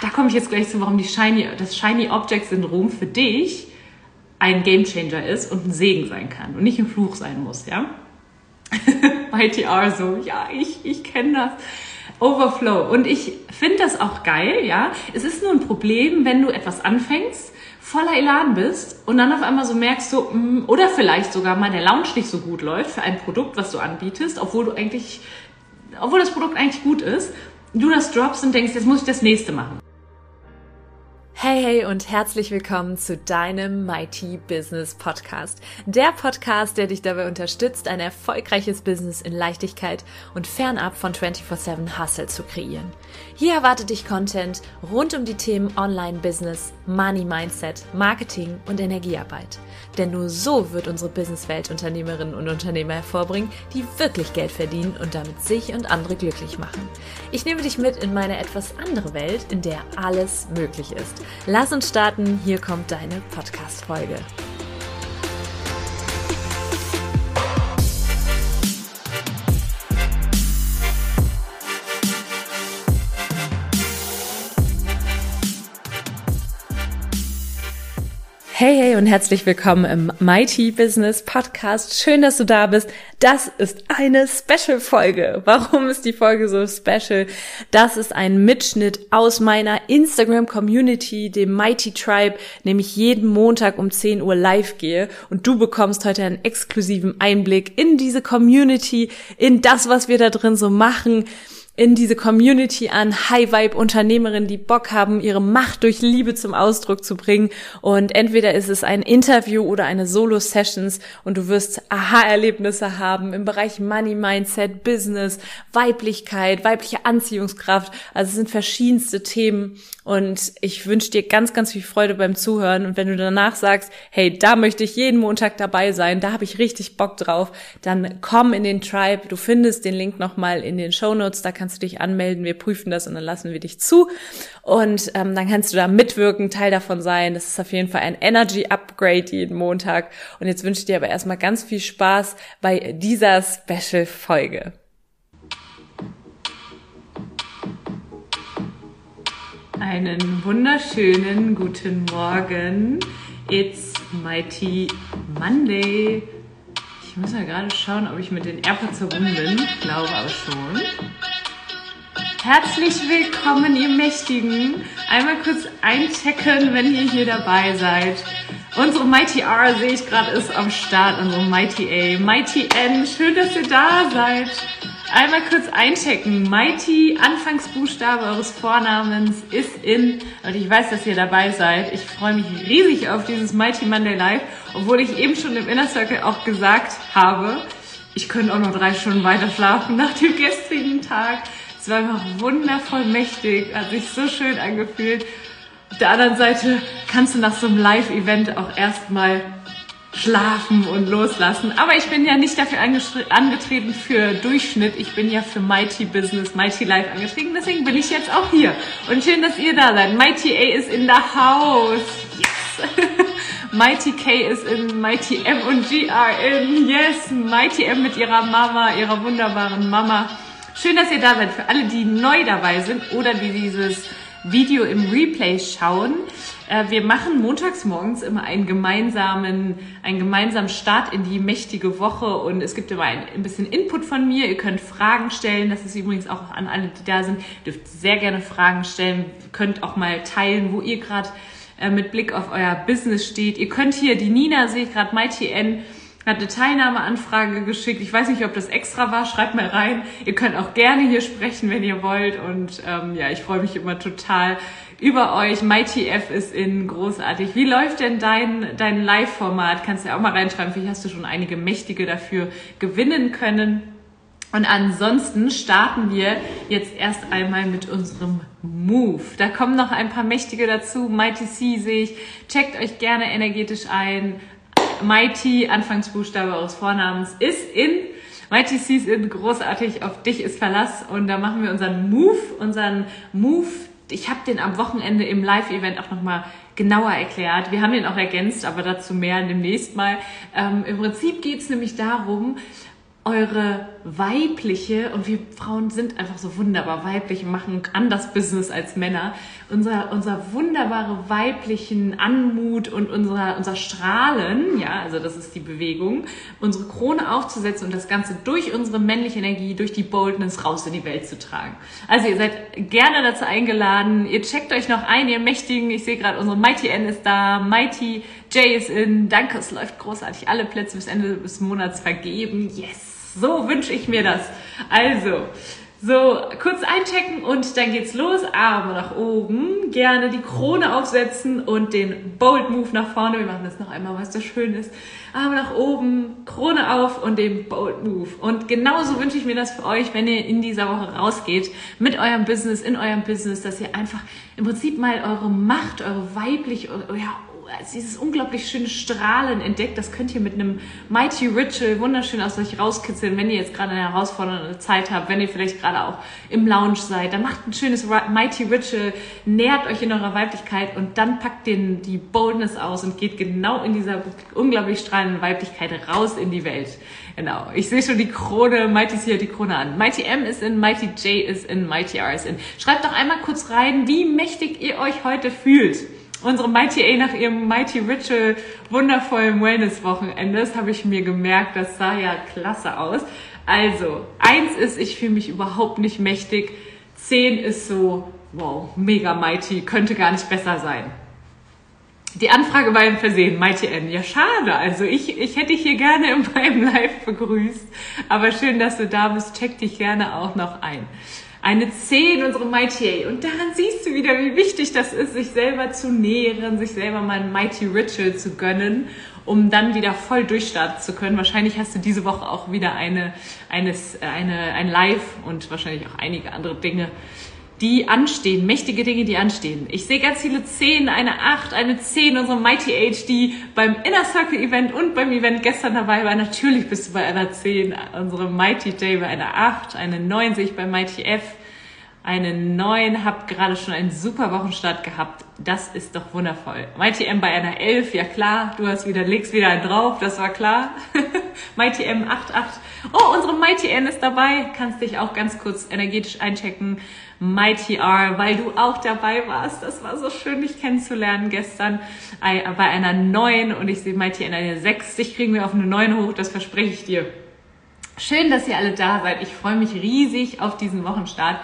da komme ich jetzt gleich zu, warum die Shiny, das Shiny Object Syndrom für dich ein Gamechanger ist und ein Segen sein kann und nicht ein Fluch sein muss, ja? Mighty R so, ja, ich, ich kenne das. Overflow. Und ich finde das auch geil, ja. Es ist nur ein Problem, wenn du etwas anfängst, voller Elan bist und dann auf einmal so merkst so, mm, oder vielleicht sogar mal der Launch nicht so gut läuft für ein Produkt, was du anbietest, obwohl du eigentlich, obwohl das Produkt eigentlich gut ist, du das droppst und denkst, jetzt muss ich das nächste machen. Hey, hey und herzlich willkommen zu deinem Mighty Business Podcast. Der Podcast, der dich dabei unterstützt, ein erfolgreiches Business in Leichtigkeit und fernab von 24-7 Hustle zu kreieren. Hier erwartet dich Content rund um die Themen Online-Business, Money Mindset, Marketing und Energiearbeit. Denn nur so wird unsere Businesswelt Unternehmerinnen und Unternehmer hervorbringen, die wirklich Geld verdienen und damit sich und andere glücklich machen. Ich nehme dich mit in meine etwas andere Welt, in der alles möglich ist. Lass uns starten, hier kommt deine Podcast-Folge. Hey, hey und herzlich willkommen im Mighty Business Podcast. Schön, dass du da bist. Das ist eine Special-Folge. Warum ist die Folge so special? Das ist ein Mitschnitt aus meiner Instagram-Community, dem Mighty Tribe, nämlich jeden Montag um 10 Uhr live gehe. Und du bekommst heute einen exklusiven Einblick in diese Community, in das, was wir da drin so machen in diese Community an High-Vibe-Unternehmerinnen, die Bock haben, ihre Macht durch Liebe zum Ausdruck zu bringen. Und entweder ist es ein Interview oder eine Solo-Sessions und du wirst Aha-Erlebnisse haben im Bereich Money Mindset, Business, Weiblichkeit, weibliche Anziehungskraft. Also es sind verschiedenste Themen und ich wünsche dir ganz, ganz viel Freude beim Zuhören. Und wenn du danach sagst, hey, da möchte ich jeden Montag dabei sein, da habe ich richtig Bock drauf, dann komm in den Tribe. Du findest den Link nochmal in den Show Notes. Kannst du dich anmelden. Wir prüfen das und dann lassen wir dich zu. Und ähm, dann kannst du da mitwirken, Teil davon sein. Das ist auf jeden Fall ein Energy Upgrade jeden Montag. Und jetzt wünsche ich dir aber erstmal ganz viel Spaß bei dieser Special-Folge. Einen wunderschönen guten Morgen. It's Mighty Monday. Ich muss ja gerade schauen, ob ich mit den AirPods verbunden bin. Ich glaube aber schon. Herzlich willkommen, ihr Mächtigen. Einmal kurz einchecken, wenn ihr hier dabei seid. Unsere Mighty R, sehe ich gerade, ist am Start. Unsere Mighty A, Mighty N. Schön, dass ihr da seid. Einmal kurz einchecken. Mighty, Anfangsbuchstabe eures Vornamens, ist in. Und ich weiß, dass ihr dabei seid. Ich freue mich riesig auf dieses Mighty Monday Live, obwohl ich eben schon im Inner Circle auch gesagt habe, ich könnte auch noch drei Stunden weiter schlafen nach dem gestrigen Tag. Es war einfach wundervoll mächtig, hat sich so schön angefühlt. Auf der anderen Seite kannst du nach so einem Live-Event auch erstmal schlafen und loslassen. Aber ich bin ja nicht dafür angetreten für Durchschnitt. Ich bin ja für Mighty Business, Mighty Life angetreten. Deswegen bin ich jetzt auch hier. Und schön, dass ihr da seid. Mighty A is in the house. Yes. Mighty K ist in, Mighty M und G are in. Yes. Mighty M mit ihrer Mama, ihrer wunderbaren Mama. Schön, dass ihr da seid. Für alle, die neu dabei sind oder die dieses Video im Replay schauen. Äh, wir machen montags morgens immer einen gemeinsamen, einen gemeinsamen Start in die mächtige Woche und es gibt immer ein, ein bisschen Input von mir. Ihr könnt Fragen stellen. Das ist übrigens auch an alle, die da sind. Ihr dürft sehr gerne Fragen stellen. Ihr könnt auch mal teilen, wo ihr gerade äh, mit Blick auf euer Business steht. Ihr könnt hier, die Nina sehe ich gerade, N, hat eine Teilnahmeanfrage geschickt. Ich weiß nicht, ob das extra war. Schreibt mal rein. Ihr könnt auch gerne hier sprechen, wenn ihr wollt. Und ähm, ja, ich freue mich immer total über euch. MyTF ist in großartig. Wie läuft denn dein, dein Live-Format? Kannst du ja auch mal reinschreiben. Vielleicht hast du schon einige Mächtige dafür gewinnen können. Und ansonsten starten wir jetzt erst einmal mit unserem Move. Da kommen noch ein paar Mächtige dazu. Mighty C sehe ich. Checkt euch gerne energetisch ein. Mighty, Anfangsbuchstabe eures Vornamens, ist in. Mighty Seas in großartig, auf dich ist Verlass. Und da machen wir unseren Move, unseren Move. Ich habe den am Wochenende im Live-Event auch nochmal genauer erklärt. Wir haben den auch ergänzt, aber dazu mehr demnächst mal. Ähm, Im Prinzip geht es nämlich darum, eure weibliche, und wir Frauen sind einfach so wunderbar weiblich machen anders Business als Männer, unser, unser wunderbare weiblichen Anmut und unser, unser Strahlen, ja, also das ist die Bewegung, unsere Krone aufzusetzen und das Ganze durch unsere männliche Energie, durch die Boldness raus in die Welt zu tragen. Also ihr seid gerne dazu eingeladen, ihr checkt euch noch ein, ihr Mächtigen, ich sehe gerade, unsere Mighty N ist da, Mighty J ist in, danke, es läuft großartig, alle Plätze bis Ende des Monats vergeben, yes! So wünsche ich mir das. Also, so, kurz einchecken und dann geht's los. Arme nach oben. Gerne die Krone aufsetzen und den Bold Move nach vorne. Wir machen das noch einmal, was das schön ist. Arme nach oben, Krone auf und den Bold Move. Und genauso wünsche ich mir das für euch, wenn ihr in dieser Woche rausgeht mit eurem Business, in eurem Business, dass ihr einfach im Prinzip mal eure Macht, eure weiblich, euer dieses unglaublich schöne Strahlen entdeckt. Das könnt ihr mit einem Mighty Ritual wunderschön aus euch rauskitzeln, wenn ihr jetzt gerade eine herausfordernde Zeit habt, wenn ihr vielleicht gerade auch im Lounge seid. Dann macht ein schönes Mighty Ritual, nährt euch in eurer Weiblichkeit und dann packt den, die Boldness aus und geht genau in dieser unglaublich strahlenden Weiblichkeit raus in die Welt. Genau. Ich sehe schon die Krone, Mighty ist hier die Krone an. Mighty M ist in, Mighty J ist in, Mighty R ist in. Schreibt doch einmal kurz rein, wie mächtig ihr euch heute fühlt unsere Mighty A nach ihrem Mighty Ritual wundervollen Wellness-Wochenende, das habe ich mir gemerkt, das sah ja klasse aus. Also, eins ist, ich fühle mich überhaupt nicht mächtig. Zehn ist so, wow, mega mighty, könnte gar nicht besser sein. Die Anfrage war im Versehen, Mighty N. Ja, schade. Also ich, ich hätte dich hier gerne in meinem Live begrüßt. Aber schön, dass du da bist. Check dich gerne auch noch ein eine 10, unsere Mighty A. Und daran siehst du wieder, wie wichtig das ist, sich selber zu nähren, sich selber mal ein Mighty Ritual zu gönnen, um dann wieder voll durchstarten zu können. Wahrscheinlich hast du diese Woche auch wieder eine, eines, eine, ein Live und wahrscheinlich auch einige andere Dinge, die anstehen, mächtige Dinge, die anstehen. Ich sehe ganz viele 10, eine 8, eine 10, unsere Mighty Age, die beim Inner Circle Event und beim Event gestern dabei war. Natürlich bist du bei einer 10, unsere Mighty J bei einer 8, eine 9 sehe ich bei Mighty F, eine 9, hab gerade schon einen super Wochenstart gehabt. Das ist doch wundervoll. Mighty M bei einer 11, ja klar, du hast wieder, legst wieder einen drauf, das war klar. Mighty M 8, 8. Oh, unsere Mighty N ist dabei, kannst dich auch ganz kurz energetisch einchecken. Mighty R, weil du auch dabei warst. Das war so schön, dich kennenzulernen gestern bei einer neuen und ich sehe Mighty in einer 6. Dich kriegen wir auf eine 9 hoch, das verspreche ich dir. Schön, dass ihr alle da seid. Ich freue mich riesig auf diesen Wochenstart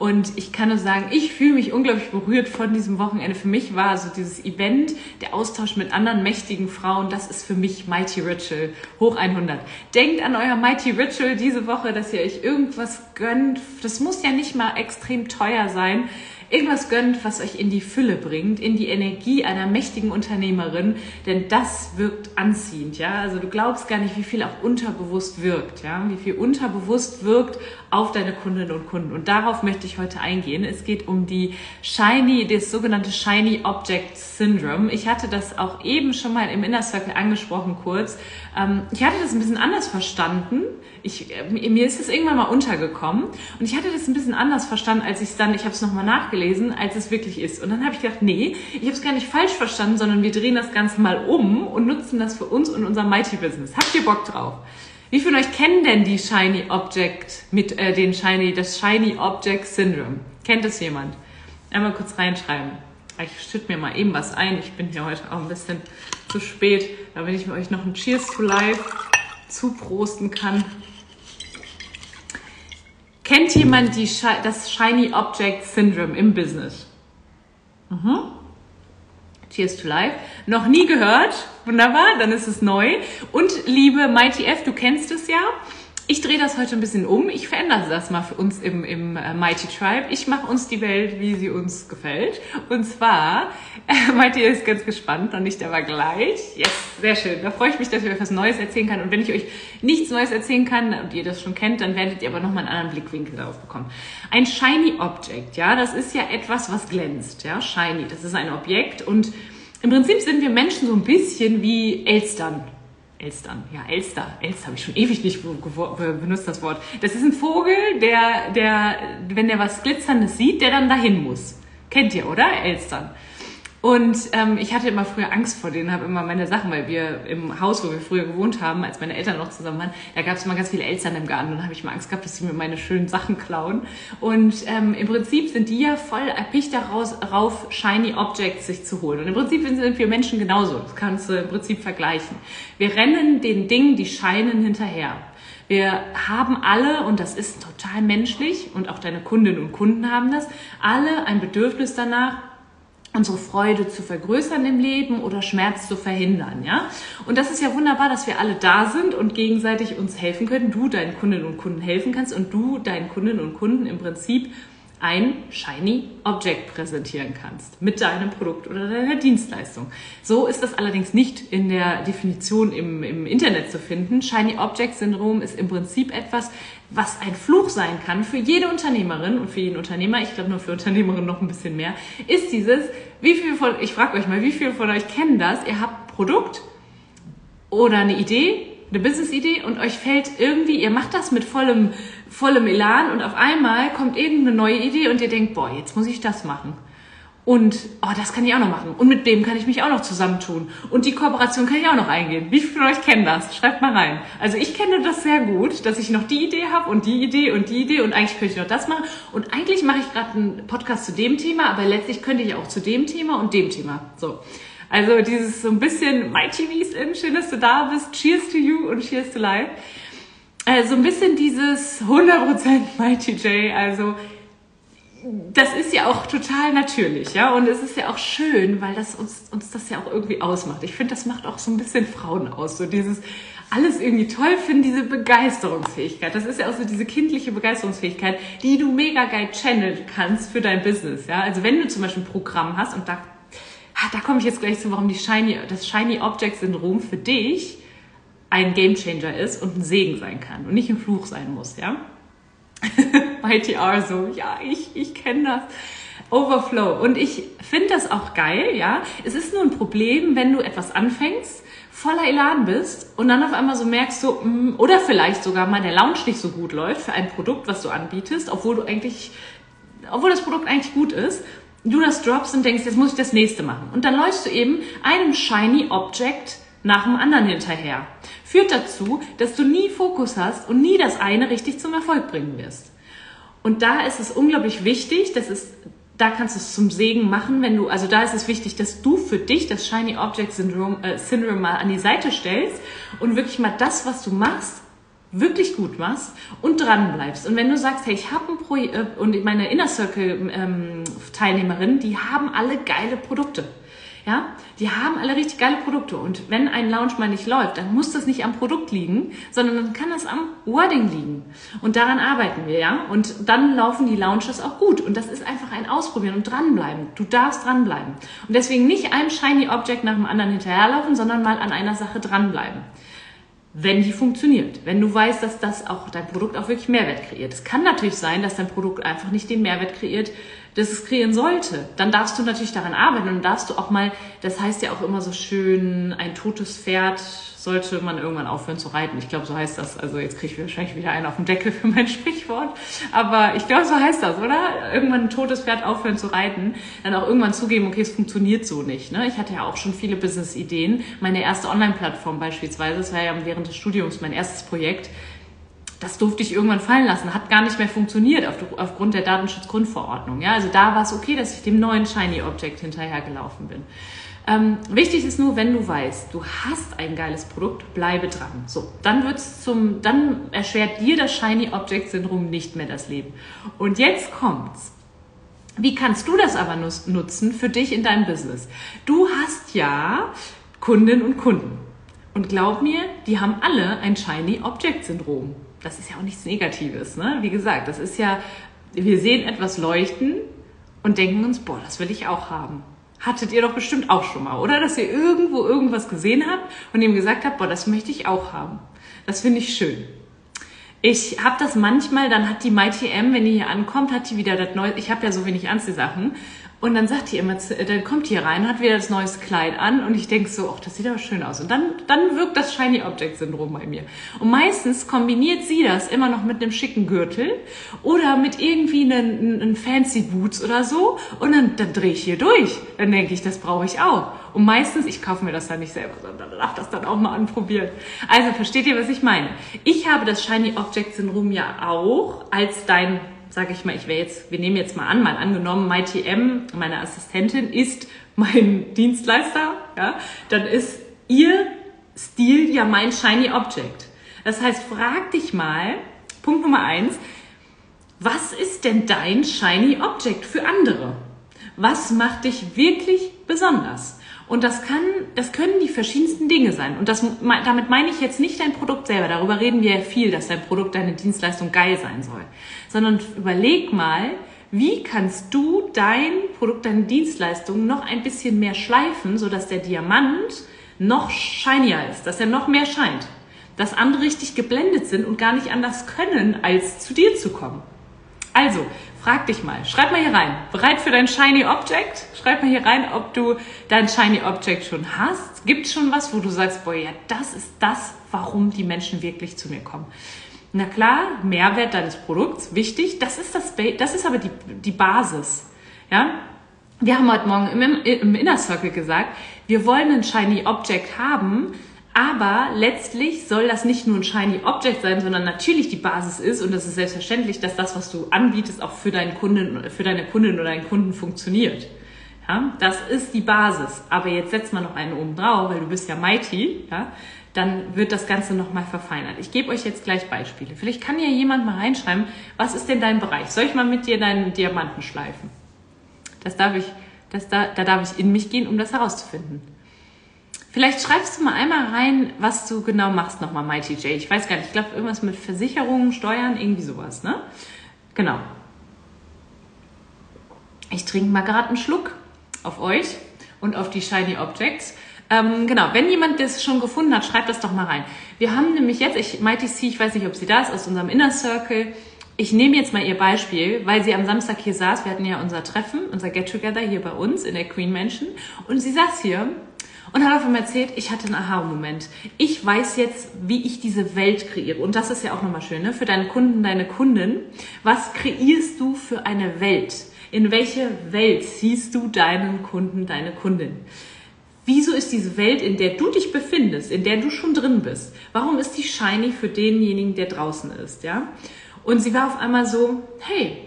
und ich kann nur sagen, ich fühle mich unglaublich berührt von diesem Wochenende. Für mich war so dieses Event, der Austausch mit anderen mächtigen Frauen, das ist für mich Mighty Ritual hoch 100. Denkt an euer Mighty Ritual diese Woche, dass ihr euch irgendwas gönnt. Das muss ja nicht mal extrem teuer sein irgendwas gönnt, was euch in die Fülle bringt, in die Energie einer mächtigen Unternehmerin, denn das wirkt anziehend, ja. Also du glaubst gar nicht, wie viel auch unterbewusst wirkt, ja, wie viel unterbewusst wirkt auf deine Kundinnen und Kunden. Und darauf möchte ich heute eingehen. Es geht um die Shiny, das sogenannte Shiny Object Syndrome. Ich hatte das auch eben schon mal im Inner Circle angesprochen kurz. Ähm, ich hatte das ein bisschen anders verstanden. Ich, äh, mir ist es irgendwann mal untergekommen und ich hatte das ein bisschen anders verstanden, als ich es dann, ich habe es nochmal nachgelesen, als es wirklich ist. Und dann habe ich gedacht, nee, ich habe es gar nicht falsch verstanden, sondern wir drehen das Ganze mal um und nutzen das für uns und unser Mighty Business. Habt ihr Bock drauf? Wie viele von euch kennen denn die Shiny Object mit äh, den Shiny, das Shiny Object Syndrome? Kennt es jemand? Einmal kurz reinschreiben. Ich schütte mir mal eben was ein. Ich bin hier heute auch ein bisschen zu spät, damit ich mit euch noch ein Cheers to Life zuprosten kann. Kennt jemand die, das Shiny Object Syndrome im Business? Mhm. Cheers to Life. Noch nie gehört? Wunderbar, dann ist es neu. Und liebe Mighty F, du kennst es ja. Ich drehe das heute ein bisschen um. Ich verändere das mal für uns im, im äh, Mighty Tribe. Ich mache uns die Welt, wie sie uns gefällt. Und zwar, äh, Mighty ist ganz gespannt, noch nicht aber gleich. Yes, sehr schön. Da freue ich mich, dass ich euch was Neues erzählen kann. Und wenn ich euch nichts Neues erzählen kann und ihr das schon kennt, dann werdet ihr aber nochmal einen anderen Blickwinkel darauf bekommen. Ein Shiny Object, ja, das ist ja etwas, was glänzt, ja, Shiny. Das ist ein Objekt und im Prinzip sind wir Menschen so ein bisschen wie Elstern. Elstern, ja, Elster. Elster habe ich schon ewig nicht benutzt, das Wort. Das ist ein Vogel, der, der, wenn der was Glitzerndes sieht, der dann dahin muss. Kennt ihr, oder? Elstern. Und ähm, ich hatte immer früher Angst vor denen, habe immer meine Sachen, weil wir im Haus, wo wir früher gewohnt haben, als meine Eltern noch zusammen waren, da gab es immer ganz viele Eltern im Garten und habe ich immer Angst gehabt, dass sie mir meine schönen Sachen klauen. Und ähm, im Prinzip sind die ja voll erpicht darauf, shiny Objects sich zu holen. Und im Prinzip sind wir Menschen genauso. Das kannst du im Prinzip vergleichen. Wir rennen den Dingen, die scheinen, hinterher. Wir haben alle, und das ist total menschlich, und auch deine Kundinnen und Kunden haben das, alle ein Bedürfnis danach, unsere Freude zu vergrößern im Leben oder Schmerz zu verhindern, ja? Und das ist ja wunderbar, dass wir alle da sind und gegenseitig uns helfen können. Du deinen Kundinnen und Kunden helfen kannst und du deinen Kundinnen und Kunden im Prinzip ein Shiny Object präsentieren kannst mit deinem Produkt oder deiner Dienstleistung. So ist das allerdings nicht in der Definition im, im Internet zu finden. Shiny Object Syndrom ist im Prinzip etwas, was ein Fluch sein kann für jede Unternehmerin und für jeden Unternehmer, ich glaube nur für Unternehmerinnen noch ein bisschen mehr, ist dieses, wie viel von, ich frage euch mal, wie viele von euch kennen das? Ihr habt Produkt oder eine Idee, eine Business-Idee und euch fällt irgendwie, ihr macht das mit vollem vollem Elan und auf einmal kommt irgendeine neue Idee und ihr denkt, boah, jetzt muss ich das machen. Und oh, das kann ich auch noch machen. Und mit dem kann ich mich auch noch zusammentun. Und die Kooperation kann ich auch noch eingehen. Wie viele von euch kennen das? Schreibt mal rein. Also ich kenne das sehr gut, dass ich noch die Idee habe und die Idee und die Idee und eigentlich könnte ich noch das machen. Und eigentlich mache ich gerade einen Podcast zu dem Thema, aber letztlich könnte ich auch zu dem Thema und dem Thema. So. Also dieses so ein bisschen My TV's in, schön, dass du da bist. Cheers to you und cheers to life äh, so ein bisschen dieses 100% Mighty J, also das ist ja auch total natürlich, ja, und es ist ja auch schön, weil das uns, uns das ja auch irgendwie ausmacht. Ich finde, das macht auch so ein bisschen Frauen aus, so dieses alles irgendwie toll finden, diese Begeisterungsfähigkeit. Das ist ja auch so diese kindliche Begeisterungsfähigkeit, die du mega geil channeln kannst für dein Business, ja. Also wenn du zum Beispiel ein Programm hast und da, da komme ich jetzt gleich zu, warum die Shiny, das Shiny Object Syndrom für dich ein Gamechanger ist und ein Segen sein kann und nicht ein Fluch sein muss, ja? Bei TR so, ja, ich, ich kenne das. Overflow. Und ich finde das auch geil, ja. Es ist nur ein Problem, wenn du etwas anfängst, voller Elan bist und dann auf einmal so merkst so, mm, oder vielleicht sogar mal der Launch nicht so gut läuft für ein Produkt, was du anbietest, obwohl du eigentlich, obwohl das Produkt eigentlich gut ist, du das droppst und denkst, jetzt muss ich das nächste machen. Und dann läufst du eben einem shiny Object nach dem anderen hinterher. Führt dazu, dass du nie Fokus hast und nie das eine richtig zum Erfolg bringen wirst. Und da ist es unglaublich wichtig, das ist, da kannst du es zum Segen machen, wenn du, also da ist es wichtig, dass du für dich das Shiny Object Syndrome, äh, Syndrome mal an die Seite stellst und wirklich mal das, was du machst, wirklich gut machst und dran bleibst. Und wenn du sagst, hey, ich habe ein Projekt äh, und meine Inner Circle ähm, Teilnehmerinnen, die haben alle geile Produkte. Ja, die haben alle richtig geile Produkte und wenn ein Lounge mal nicht läuft, dann muss das nicht am Produkt liegen, sondern dann kann das am Wording liegen. Und daran arbeiten wir, ja. Und dann laufen die Launches auch gut. Und das ist einfach ein Ausprobieren und dranbleiben. Du darfst dranbleiben. Und deswegen nicht ein shiny Object nach dem anderen hinterherlaufen, sondern mal an einer Sache dranbleiben wenn die funktioniert. Wenn du weißt, dass das auch dein Produkt auch wirklich Mehrwert kreiert. Es kann natürlich sein, dass dein Produkt einfach nicht den Mehrwert kreiert, das es kreieren sollte. Dann darfst du natürlich daran arbeiten und darfst du auch mal, das heißt ja auch immer so schön, ein totes Pferd sollte man irgendwann aufhören zu reiten. Ich glaube, so heißt das. Also jetzt kriege ich wahrscheinlich wieder einen auf den Deckel für mein Sprichwort. Aber ich glaube, so heißt das, oder? Irgendwann ein totes Pferd aufhören zu reiten. Dann auch irgendwann zugeben, okay, es funktioniert so nicht. Ne? Ich hatte ja auch schon viele Business-Ideen. Meine erste Online-Plattform beispielsweise, das war ja während des Studiums mein erstes Projekt das durfte ich irgendwann fallen lassen, hat gar nicht mehr funktioniert auf, aufgrund der Datenschutzgrundverordnung. Ja, also da war es okay, dass ich dem neuen Shiny Object hinterhergelaufen bin. Ähm, wichtig ist nur, wenn du weißt, du hast ein geiles Produkt, bleibe dran. So, dann wird's zum, dann erschwert dir das Shiny Object Syndrom nicht mehr das Leben. Und jetzt kommt's. Wie kannst du das aber nutzen für dich in deinem Business? Du hast ja Kundinnen und Kunden. Und glaub mir, die haben alle ein Shiny Object Syndrom das ist ja auch nichts Negatives. Ne? Wie gesagt, das ist ja, wir sehen etwas leuchten und denken uns, boah, das will ich auch haben. Hattet ihr doch bestimmt auch schon mal, oder? Dass ihr irgendwo irgendwas gesehen habt und ihm gesagt habt, boah, das möchte ich auch haben. Das finde ich schön. Ich habe das manchmal, dann hat die Mighty M, wenn die hier ankommt, hat die wieder das neue, ich habe ja so wenig Anziehsachen Und dann sagt die immer, äh, dann kommt die rein, hat wieder das neues Kleid an und ich denke so, ach, das sieht aber schön aus. Und dann, dann wirkt das Shiny Object Syndrom bei mir. Und meistens kombiniert sie das immer noch mit einem schicken Gürtel oder mit irgendwie einen, einen fancy Boots oder so. Und dann, dann drehe ich hier durch. Dann denke ich, das brauche ich auch. Und meistens, ich kaufe mir das dann nicht selber, sondern darf das dann auch mal anprobieren. Also versteht ihr, was ich meine? Ich habe das Shiny Object Syndrom ja auch als dein sage ich mal, ich wäre jetzt, wir nehmen jetzt mal an, mal angenommen, MyTM, meine Assistentin, ist mein Dienstleister, ja, dann ist ihr Stil ja mein Shiny Object. Das heißt, frag dich mal, Punkt Nummer eins, was ist denn dein Shiny Object für andere? Was macht dich wirklich besonders? Und das kann, das können die verschiedensten Dinge sein. Und das, damit meine ich jetzt nicht dein Produkt selber. Darüber reden wir ja viel, dass dein Produkt, deine Dienstleistung geil sein soll. Sondern überleg mal, wie kannst du dein Produkt, deine Dienstleistung noch ein bisschen mehr schleifen, sodass der Diamant noch shinier ist, dass er noch mehr scheint. Dass andere richtig geblendet sind und gar nicht anders können, als zu dir zu kommen. Also, frag dich mal, schreib mal hier rein, bereit für dein Shiny Object? Schreib mal hier rein, ob du dein Shiny Object schon hast. Gibt es schon was, wo du sagst, boah, ja, das ist das, warum die Menschen wirklich zu mir kommen? Na klar, Mehrwert deines Produkts, wichtig. Das ist das, das ist aber die, die Basis. Ja? Wir haben heute Morgen im, im Inner Circle gesagt, wir wollen ein Shiny Object haben, aber letztlich soll das nicht nur ein Shiny Object sein, sondern natürlich die Basis ist und es ist selbstverständlich, dass das, was du anbietest, auch für deinen Kunden, für deine Kundin oder deinen Kunden funktioniert. Ja, das ist die Basis. Aber jetzt setzt man noch einen oben drauf, weil du bist ja mighty, ja, dann wird das Ganze nochmal verfeinert. Ich gebe euch jetzt gleich Beispiele. Vielleicht kann ja jemand mal reinschreiben, was ist denn dein Bereich? Soll ich mal mit dir deinen Diamanten schleifen? Das darf ich, das da, da darf ich in mich gehen, um das herauszufinden. Vielleicht schreibst du mal einmal rein, was du genau machst nochmal, Mighty J. Ich weiß gar nicht, ich glaube irgendwas mit Versicherungen, Steuern, irgendwie sowas, ne? Genau. Ich trinke mal gerade einen Schluck auf euch und auf die Shiny Objects. Ähm, genau, wenn jemand das schon gefunden hat, schreibt das doch mal rein. Wir haben nämlich jetzt, ich, Mighty C, ich weiß nicht, ob sie da ist, aus unserem Inner Circle. Ich nehme jetzt mal ihr Beispiel, weil sie am Samstag hier saß. Wir hatten ja unser Treffen, unser Get-Together hier bei uns in der Queen Mansion. Und sie saß hier und hat auf einmal erzählt, ich hatte einen Aha-Moment. Ich weiß jetzt, wie ich diese Welt kreiere. Und das ist ja auch nochmal schön, ne? Für deinen Kunden, deine Kundin. Was kreierst du für eine Welt? In welche Welt ziehst du deinen Kunden, deine Kundin? Wieso ist diese Welt, in der du dich befindest, in der du schon drin bist, warum ist die shiny für denjenigen, der draußen ist, ja? Und sie war auf einmal so, hey,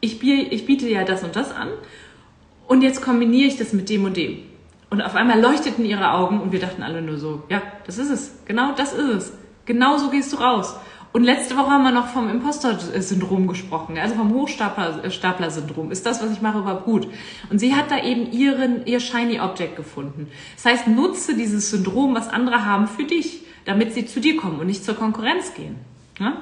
ich, ich biete ja das und das an und jetzt kombiniere ich das mit dem und dem. Und auf einmal leuchteten ihre Augen und wir dachten alle nur so, ja, das ist es. Genau das ist es. Genau so gehst du raus. Und letzte Woche haben wir noch vom Imposter-Syndrom gesprochen, also vom Hochstapler-Syndrom. Ist das, was ich mache, überhaupt gut? Und sie hat da eben ihren, ihr Shiny Object gefunden. Das heißt, nutze dieses Syndrom, was andere haben, für dich, damit sie zu dir kommen und nicht zur Konkurrenz gehen. Ja?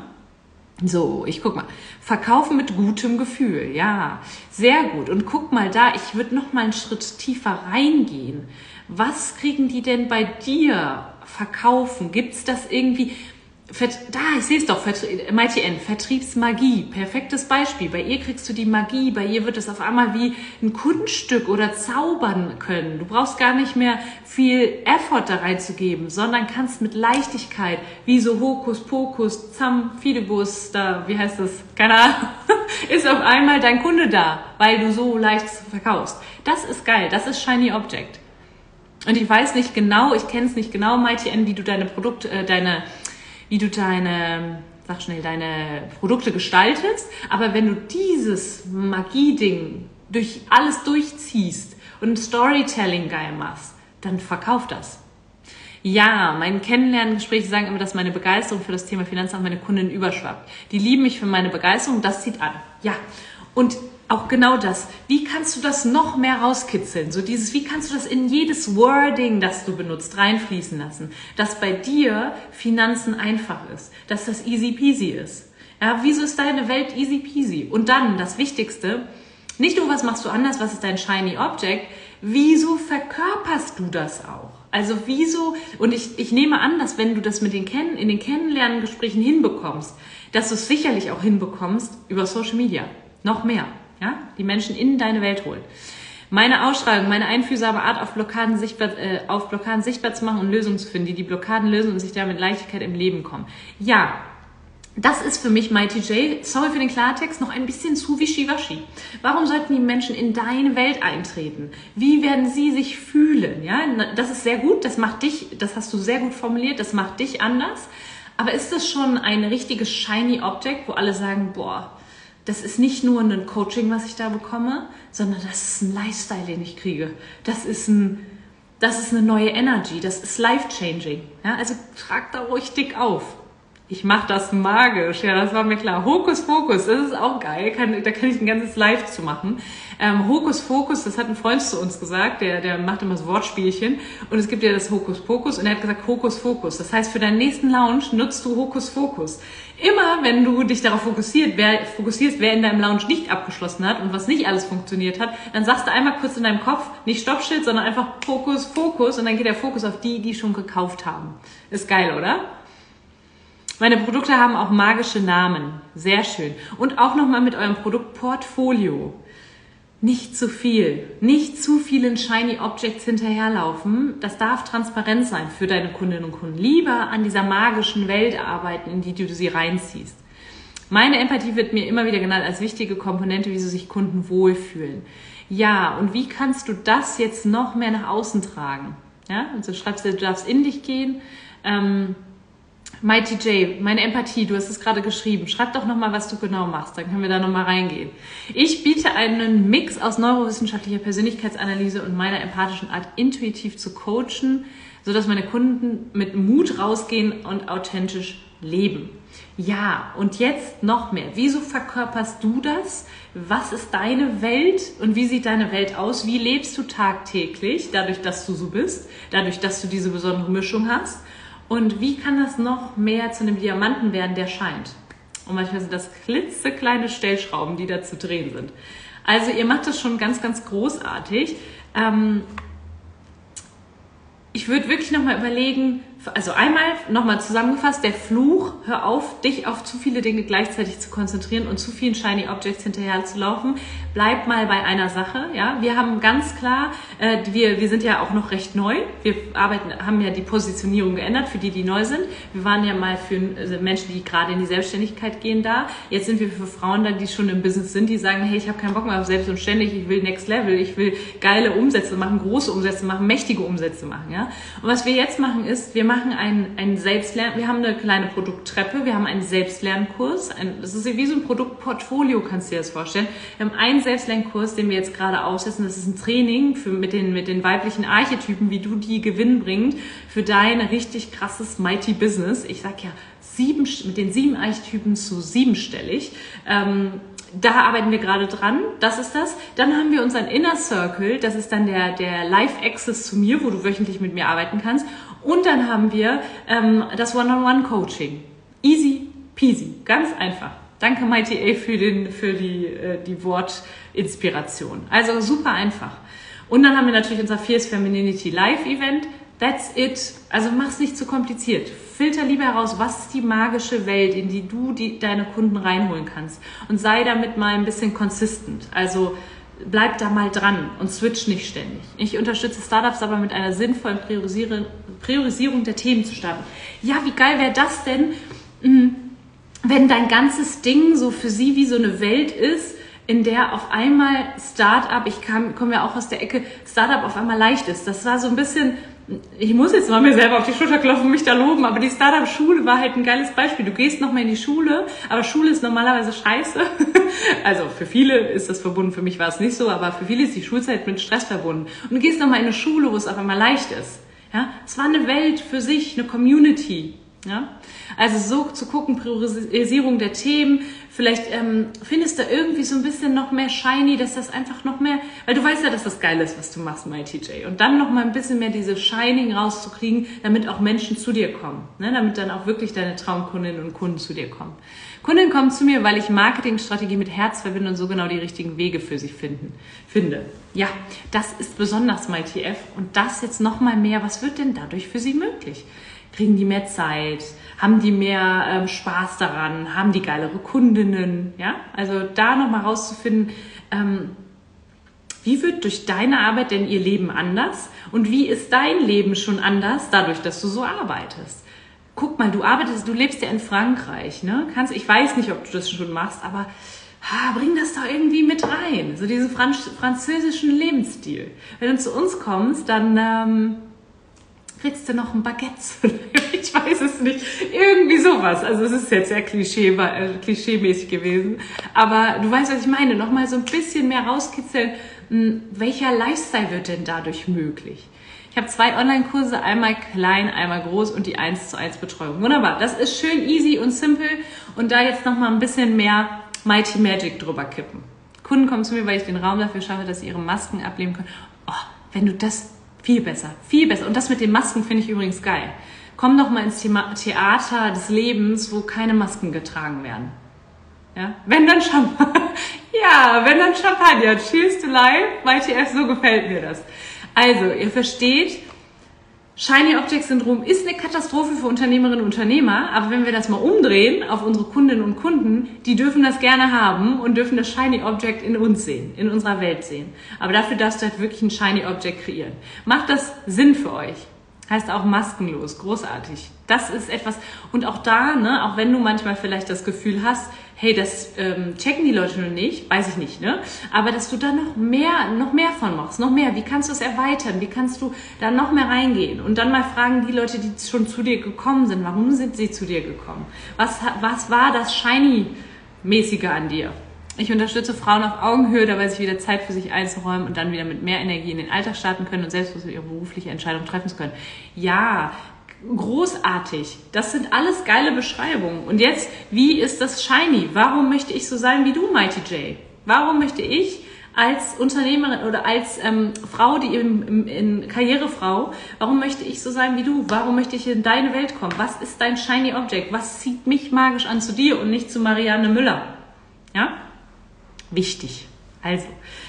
So, ich guck mal. Verkaufen mit gutem Gefühl. Ja, sehr gut. Und guck mal da, ich würde noch mal einen Schritt tiefer reingehen. Was kriegen die denn bei dir verkaufen? Gibt's das irgendwie? Da, ich sehe es doch, Mighty N, Vertriebsmagie, perfektes Beispiel. Bei ihr kriegst du die Magie, bei ihr wird es auf einmal wie ein Kunststück oder zaubern können. Du brauchst gar nicht mehr viel Effort da reinzugeben, sondern kannst mit Leichtigkeit, wie so Hokuspokus, Zam, Fidibus, da, wie heißt das, keine Ahnung, ist auf einmal dein Kunde da, weil du so leicht verkaufst. Das ist geil, das ist Shiny Object. Und ich weiß nicht genau, ich kenne es nicht genau, Mighty N, wie du deine Produkte, äh, deine wie du deine, sag schnell, deine Produkte gestaltest. Aber wenn du dieses Magie-Ding durch alles durchziehst und Storytelling geil machst, dann verkauf das. Ja, mein Kennenlerngespräch sagen immer, dass meine Begeisterung für das Thema Finanzen auf meine Kunden überschwappt. Die lieben mich für meine Begeisterung, das zieht an. Ja. Und auch genau das. Wie kannst du das noch mehr rauskitzeln? So dieses, wie kannst du das in jedes Wording, das du benutzt, reinfließen lassen? Dass bei dir Finanzen einfach ist. Dass das easy peasy ist. Ja, wieso ist deine Welt easy peasy? Und dann, das Wichtigste, nicht nur, was machst du anders, was ist dein shiny Object, wieso verkörperst du das auch? Also wieso, und ich, ich nehme an, dass wenn du das mit den Kennen, in den Kennenlerngesprächen hinbekommst, dass du es sicherlich auch hinbekommst über Social Media. Noch mehr. Ja? Die Menschen in deine Welt holen. Meine Ausschreibung, meine einfühlsame Art auf Blockaden, sichtbar, äh, auf Blockaden sichtbar zu machen und Lösungen zu finden, die die Blockaden lösen und sich damit Leichtigkeit im Leben kommen. Ja, das ist für mich Mighty J, sorry für den Klartext, noch ein bisschen zu wischiwaschi. Warum sollten die Menschen in deine Welt eintreten? Wie werden sie sich fühlen? Ja, das ist sehr gut, das macht dich, das hast du sehr gut formuliert, das macht dich anders. Aber ist das schon ein richtiges shiny Object, wo alle sagen, boah, das ist nicht nur ein Coaching, was ich da bekomme, sondern das ist ein Lifestyle, den ich kriege. Das ist ein, das ist eine neue Energy. Das ist life changing. Ja, also trag da ruhig dick auf. Ich mache das magisch. Ja, das war mir klar. Hokus Pokus, das ist auch geil. Kann, da kann ich ein ganzes Live zu machen. Ähm, Hokus Pokus, das hat ein Freund zu uns gesagt, der, der macht immer so Wortspielchen. Und es gibt ja das Hokus Pokus und er hat gesagt Hokus Pokus. Das heißt, für deinen nächsten Lounge nutzt du Hokus Pokus. Immer wenn du dich darauf fokussiert, wer, fokussierst, wer in deinem Lounge nicht abgeschlossen hat und was nicht alles funktioniert hat, dann sagst du einmal kurz in deinem Kopf, nicht Stoppschild, sondern einfach Fokus, Fokus und dann geht der Fokus auf die, die schon gekauft haben. Ist geil, oder? Meine Produkte haben auch magische Namen. Sehr schön. Und auch nochmal mit eurem Produktportfolio. Nicht zu viel, nicht zu vielen Shiny Objects hinterherlaufen. Das darf transparent sein für deine Kundinnen und Kunden. Lieber an dieser magischen Welt arbeiten, in die du sie reinziehst. Meine Empathie wird mir immer wieder genannt als wichtige Komponente, wie sie sich Kunden wohlfühlen. Ja, und wie kannst du das jetzt noch mehr nach außen tragen? Ja, also schreibst du, du darfst in dich gehen. Ähm, Mighty J, meine Empathie, du hast es gerade geschrieben. Schreib doch nochmal, was du genau machst, dann können wir da nochmal reingehen. Ich biete einen Mix aus neurowissenschaftlicher Persönlichkeitsanalyse und meiner empathischen Art, intuitiv zu coachen, sodass meine Kunden mit Mut rausgehen und authentisch leben. Ja, und jetzt noch mehr. Wieso verkörperst du das? Was ist deine Welt und wie sieht deine Welt aus? Wie lebst du tagtäglich, dadurch, dass du so bist, dadurch, dass du diese besondere Mischung hast? Und wie kann das noch mehr zu einem Diamanten werden, der scheint? Und manchmal sind das klitzekleine Stellschrauben, die da zu drehen sind. Also ihr macht das schon ganz, ganz großartig. Ähm, ich würde wirklich nochmal überlegen, also einmal nochmal zusammengefasst, der Fluch, hör auf, dich auf zu viele Dinge gleichzeitig zu konzentrieren und zu vielen Shiny Objects hinterher zu laufen. Bleib mal bei einer Sache, ja. Wir haben ganz klar, äh, wir, wir sind ja auch noch recht neu. Wir arbeiten, haben ja die Positionierung geändert für die, die neu sind. Wir waren ja mal für also Menschen, die gerade in die Selbstständigkeit gehen da. Jetzt sind wir für Frauen da, die schon im Business sind, die sagen, hey, ich habe keinen Bock mehr auf selbst und ständig, ich will Next Level, ich will geile Umsätze machen, große Umsätze machen, mächtige Umsätze machen, ja. Und was wir jetzt machen ist, wir machen einen, einen Selbstlern, wir haben eine kleine Produkttreppe, wir haben einen Selbstlernkurs. Ein, das ist wie so ein Produktportfolio, kannst du dir das vorstellen. Wir haben einen Selbstlernkurs, den wir jetzt gerade aussetzen. Das ist ein Training für, mit, den, mit den weiblichen Archetypen, wie du die gewinnbringend für dein richtig krasses Mighty Business. Ich sag ja, sieben, mit den sieben Archetypen zu siebenstellig. Ähm, da arbeiten wir gerade dran. Das ist das. Dann haben wir unseren Inner Circle. Das ist dann der, der Live-Access zu mir, wo du wöchentlich mit mir arbeiten kannst. Und dann haben wir ähm, das One-on-One-Coaching. Easy peasy. Ganz einfach. Danke, Mighty A, für, den, für die, äh, die Wortinspiration. Also super einfach. Und dann haben wir natürlich unser Fierce Femininity Live Event. That's it. Also mach's nicht zu kompliziert. Filter lieber heraus, was ist die magische Welt, in die du die, deine Kunden reinholen kannst. Und sei damit mal ein bisschen consistent. Also bleib da mal dran und switch nicht ständig. Ich unterstütze Startups aber mit einer sinnvollen Priorisierung der Themen zu starten. Ja, wie geil wäre das denn, hm, wenn dein ganzes Ding so für sie wie so eine Welt ist, in der auf einmal Startup, ich komme ja auch aus der Ecke, Startup auf einmal leicht ist. Das war so ein bisschen ich muss jetzt mal mir selber auf die Schulter klopfen und mich da loben, aber die Startup-Schule war halt ein geiles Beispiel. Du gehst nochmal in die Schule, aber Schule ist normalerweise scheiße. Also für viele ist das verbunden, für mich war es nicht so, aber für viele ist die Schulzeit mit Stress verbunden. Und du gehst nochmal in eine Schule, wo es auf einmal leicht ist. Ja, es war eine Welt für sich, eine Community. Ja, also so zu gucken, Priorisierung der Themen, Vielleicht ähm, findest du irgendwie so ein bisschen noch mehr shiny, dass das einfach noch mehr, weil du weißt ja, dass das geil ist, was du machst, my TJ. Und dann noch mal ein bisschen mehr diese Shining rauszukriegen, damit auch Menschen zu dir kommen. Ne? Damit dann auch wirklich deine Traumkundinnen und Kunden zu dir kommen. Kunden kommen zu mir, weil ich Marketingstrategie mit Herz verbinde und so genau die richtigen Wege für sie finden, finde. Ja, das ist besonders MyTF und das jetzt noch mal mehr. Was wird denn dadurch für sie möglich? Kriegen die mehr Zeit? Haben die mehr ähm, Spaß daran? Haben die geilere Kundinnen? Ja, also da nochmal rauszufinden, ähm, wie wird durch deine Arbeit denn ihr Leben anders? Und wie ist dein Leben schon anders dadurch, dass du so arbeitest? Guck mal, du arbeitest, du lebst ja in Frankreich, ne? Kannst, ich weiß nicht, ob du das schon machst, aber ha, bring das doch irgendwie mit rein. So diesen Franz französischen Lebensstil. Wenn du zu uns kommst, dann ähm, kriegst du noch ein Baguette. ich weiß es nicht. Irgendwie sowas. Also es ist jetzt sehr Klischee, äh, klischeemäßig gewesen. Aber du weißt, was ich meine. Nochmal so ein bisschen mehr rauskitzeln. Hm, welcher Lifestyle wird denn dadurch möglich? Ich habe zwei Online-Kurse, einmal klein, einmal groß und die 1 zu 1 Betreuung. Wunderbar. Das ist schön easy und simpel. Und da jetzt nochmal ein bisschen mehr Mighty Magic drüber kippen. Kunden kommen zu mir, weil ich den Raum dafür schaffe, dass sie ihre Masken ablegen können. Oh, wenn du das viel besser, viel besser. Und das mit den Masken finde ich übrigens geil. Komm doch mal ins Thema Theater des Lebens, wo keine Masken getragen werden. Ja, wenn dann Champagner. ja, wenn dann Champagner. Cheers to life. Mighty F, so gefällt mir das. Also, ihr versteht, Shiny Object Syndrom ist eine Katastrophe für Unternehmerinnen und Unternehmer, aber wenn wir das mal umdrehen auf unsere Kundinnen und Kunden, die dürfen das gerne haben und dürfen das Shiny Object in uns sehen, in unserer Welt sehen. Aber dafür darfst du halt wirklich ein Shiny Object kreieren. Macht das Sinn für euch? Heißt auch maskenlos, großartig. Das ist etwas, und auch da, ne, auch wenn du manchmal vielleicht das Gefühl hast, hey, das ähm, checken die Leute noch nicht, weiß ich nicht, ne? Aber dass du da noch mehr, noch mehr von machst, noch mehr. Wie kannst du es erweitern? Wie kannst du da noch mehr reingehen? Und dann mal fragen die Leute, die schon zu dir gekommen sind, warum sind sie zu dir gekommen? Was, was war das Shiny-mäßige an dir? Ich unterstütze Frauen auf Augenhöhe, dabei sich wieder Zeit für sich einzuräumen und dann wieder mit mehr Energie in den Alltag starten können und selbstbewusst ihre berufliche Entscheidung treffen können. Ja, großartig. Das sind alles geile Beschreibungen. Und jetzt, wie ist das shiny? Warum möchte ich so sein wie du, Mighty J? Warum möchte ich als Unternehmerin oder als ähm, Frau, die im, im, in Karrierefrau, warum möchte ich so sein wie du? Warum möchte ich in deine Welt kommen? Was ist dein shiny Object? Was zieht mich magisch an zu dir und nicht zu Marianne Müller? Ja? Wichtig. Also,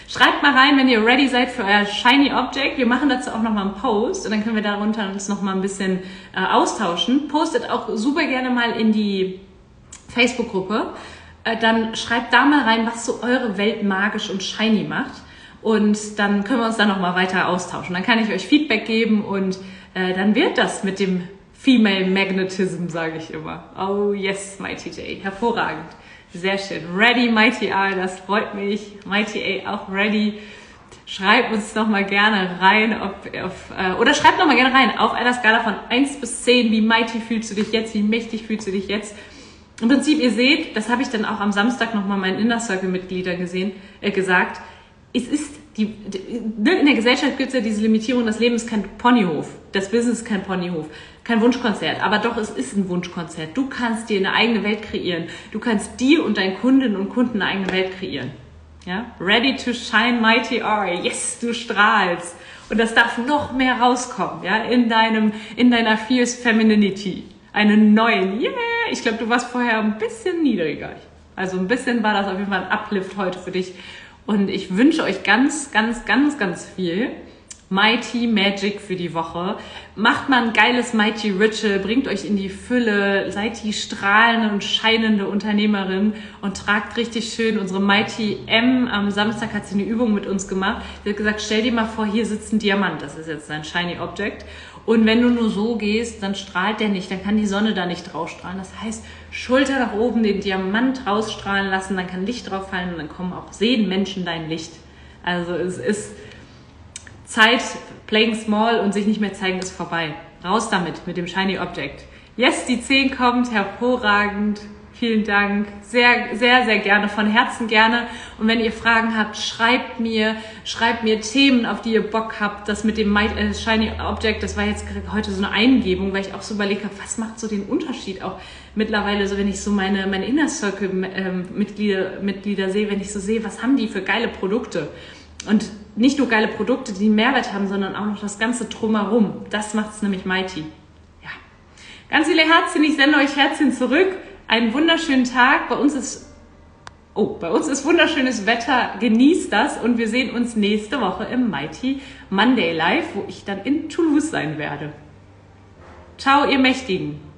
schreibt mal rein, wenn ihr ready seid für euer Shiny Object. Wir machen dazu auch nochmal einen Post und dann können wir darunter uns nochmal ein bisschen äh, austauschen. Postet auch super gerne mal in die Facebook-Gruppe. Äh, dann schreibt da mal rein, was so eure Welt magisch und shiny macht. Und dann können wir uns da nochmal weiter austauschen. Dann kann ich euch Feedback geben und äh, dann wird das mit dem Female Magnetism, sage ich immer. Oh yes, Mighty J. Hervorragend. Sehr schön. Ready, Mighty A, das freut mich. Mighty A auch ready. Schreib uns noch mal gerne rein, ob, auf, äh, oder schreib noch mal gerne rein, auf einer Skala von 1 bis 10, wie mighty fühlst du dich jetzt, wie mächtig fühlst du dich jetzt. Im Prinzip, ihr seht, das habe ich dann auch am Samstag noch mal meinen Inner Circle Mitgliedern gesehen, äh, gesagt, es ist die, die, in der Gesellschaft gibt es ja diese Limitierung, das Leben ist kein Ponyhof, das Business ist kein Ponyhof, kein Wunschkonzert, aber doch, es ist ein Wunschkonzert. Du kannst dir eine eigene Welt kreieren. Du kannst dir und deinen Kundinnen und Kunden eine eigene Welt kreieren. Ja? Ready to shine mighty are. Yes, du strahlst. Und das darf noch mehr rauskommen, ja, in deinem, in deiner fierce femininity. Einen neuen, yeah. Ich glaube, du warst vorher ein bisschen niedriger. Also ein bisschen war das auf jeden Fall ein Uplift heute für dich. Und ich wünsche euch ganz, ganz, ganz, ganz viel. Mighty Magic für die Woche. Macht mal ein geiles Mighty Ritual, bringt euch in die Fülle, seid die strahlende und scheinende Unternehmerin und tragt richtig schön unsere Mighty M. Am Samstag hat sie eine Übung mit uns gemacht. Sie hat gesagt, stell dir mal vor, hier sitzt ein Diamant. Das ist jetzt ein Shiny Object. Und wenn du nur so gehst, dann strahlt der nicht, dann kann die Sonne da nicht drauf strahlen. Das heißt, Schulter nach oben, den Diamant rausstrahlen lassen, dann kann Licht drauf fallen und dann kommen auch, sehen Menschen dein Licht. Also es ist Zeit, playing small und sich nicht mehr zeigen ist vorbei. Raus damit, mit dem Shiny Object. Yes, die 10 kommt, hervorragend. Vielen Dank. Sehr, sehr, sehr gerne, von Herzen gerne. Und wenn ihr Fragen habt, schreibt mir, schreibt mir Themen, auf die ihr Bock habt. Das mit dem äh, Shiny Object, das war jetzt heute so eine Eingebung, weil ich auch so überlegt habe, was macht so den Unterschied auch mittlerweile, so wenn ich so meine, meine Inner Circle ähm, Mitglieder, Mitglieder sehe, wenn ich so sehe, was haben die für geile Produkte? Und nicht nur geile Produkte, die einen Mehrwert haben, sondern auch noch das ganze Drumherum. Das macht es nämlich mighty. Ja. Ganz viele Herzchen, ich sende euch Herzchen zurück einen wunderschönen Tag. Bei uns ist Oh, bei uns ist wunderschönes Wetter. Genießt das und wir sehen uns nächste Woche im Mighty Monday Live, wo ich dann in Toulouse sein werde. Ciao, ihr Mächtigen.